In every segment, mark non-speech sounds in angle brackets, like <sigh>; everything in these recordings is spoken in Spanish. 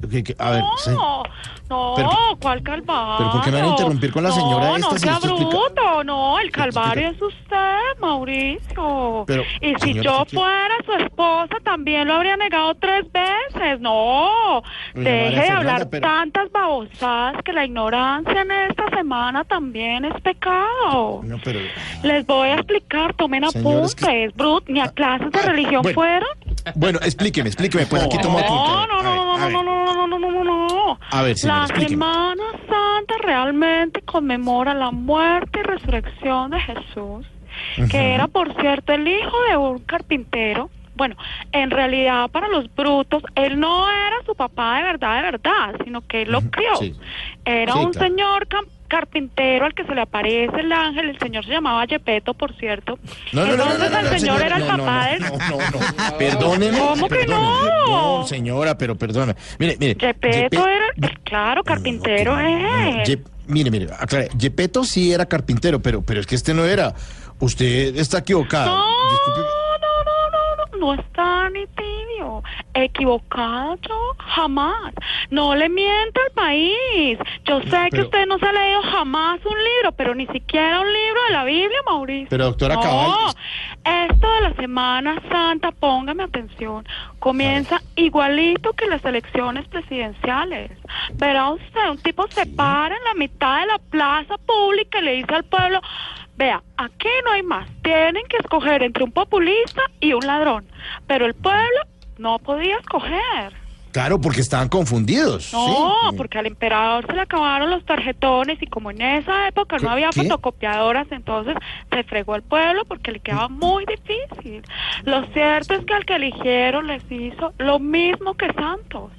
Que- que- a ver. No, no, Pero- ¿cuál calvario? pero ¿por qué me van a interrumpir con la señora no, esta No, si sea explica- bruto, no, el calvario es usted, Mauricio. Pero, y si yo ¿qué- fuera su esposa, también lo habría negado tres veces. No, Doña deje María de Fernanda, hablar pero- tantas babosadas que la ignorancia en esta semana también es pecado. No, pero... Les voy a explicar, tomen apuntes, que- Brut, ni a clases de religión bueno. fueron. Bueno, explíqueme, explíqueme, pues aquí tomo apunte. No, no, no, no, no, no, no, no, no, no, no, no. A ver, señora, La explíqueme. Semana Santa realmente conmemora la muerte y resurrección de Jesús, que era, por cierto, el hijo de un carpintero. Bueno, en realidad para los brutos, él no era su papá de verdad, de verdad, sino que él lo crió. sí. Era Sí, un claro. señor cam- carpintero al que se le aparece el ángel, el señor se llamaba Yepeto, por cierto. No, no, no, no, Entonces no, no, el señor era el no, no, papá no, del... No, no, no, perdóneme. ¿Cómo que no? No, señora, pero perdóneme. Mire, mire. Yepeto Yepe- era, pues claro, carpintero No, no, no, no, es. Ye- Mire, mire, aclare, Yepeto sí era carpintero, pero, pero es que este no era. Usted está equivocada. No, no, no, no, no, no está ni Equivocado jamás. No le mienta al país. Yo sé que usted no se ha leído jamás un libro, pero ni siquiera un libro de la Biblia, Mauricio. Pero, doctora no, Cabal- esto de la Semana Santa, póngame atención, comienza igualito que las elecciones presidenciales. Verá usted, un tipo se para en la mitad de la plaza pública y le dice al pueblo, vea, aquí no hay más, tienen que escoger entre un populista y un ladrón. Pero el pueblo no podía escoger. Claro, porque estaban confundidos. No, sí. porque al emperador se le acabaron los tarjetones y como en esa época ¿Qué- no había qué? fotocopiadoras, entonces se fregó el pueblo porque le quedaba muy difícil. Lo cierto es que al que eligieron les hizo lo mismo que Santos.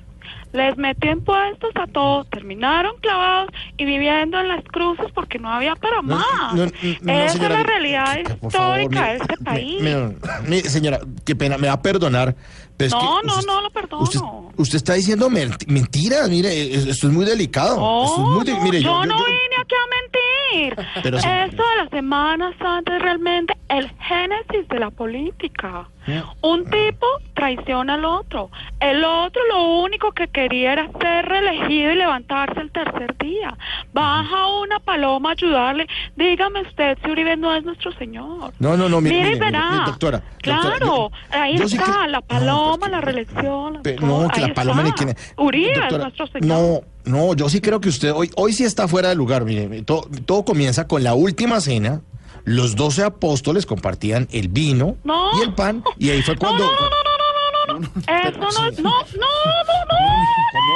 Les metió impuestos a todos, terminaron clavados y viviendo en las cruces porque no había para No, más. no, no, no, Esa señora, es la realidad favor, histórica mire, de este me- país. me- me- señora, qué pena, me va a perdonar. pero es No, que no, usted- no lo perdono. Usted, usted está diciendo menti- mentiras, mire, es- esto es muy delicado. No, esto es muy de- no, mire, yo, yo, no yo- vine aquí a mentir. Pero Esto de la Semana Santa es realmente el génesis de la política. Un tipo traiciona al otro. El otro lo único que quería era ser reelegido y levantarse el tercer día. Baja una paloma a ayudarle. Dígame usted si Uribe no es nuestro señor. No, no, no, mire, Mire, mire, doctora, Claro, yo- ahí yo sí está, que- la paloma, pero- la reelección. Todo, no, que la paloma ni que... Uribe es nuestro señor. No, no, yo sí creo que usted hoy, hoy sí está fuera de lugar. Mire, todo, todo comienza con la última cena. Los doce apóstoles compartían el vino No. y el pan. Y ahí fue No, cuando... no, no, no, no, no, no, no. Eso no es, no, no,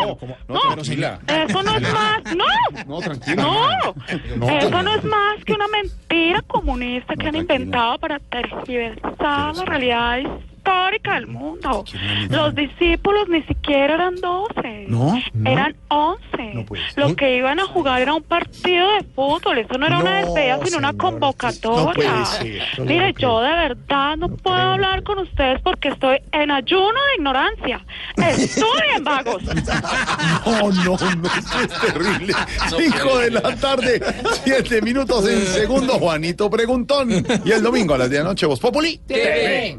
no, no, No, no. señora. Eso no es más, no. No, tranquila. No, No, eso no es más que una mentira comunista que han inventado para tergiversar la realidad histórica del mundo. Los discípulos ni siquiera eran doce, No, no. eran once. No puede ser. Los que iban a jugar era un partido de fútbol, eso no era una despedida, sino una convocatoria. Mire, yo de verdad no, puedo creo. hablar con ustedes porque estoy en ayuno de ignorancia. Estudien, vagos. <laughs> No, no, no, esto es terrible. Cinco de la tarde, siete minutos en segundo, Juanito Preguntón. Y el domingo a las 10 de la noche, Vos Populi. TV.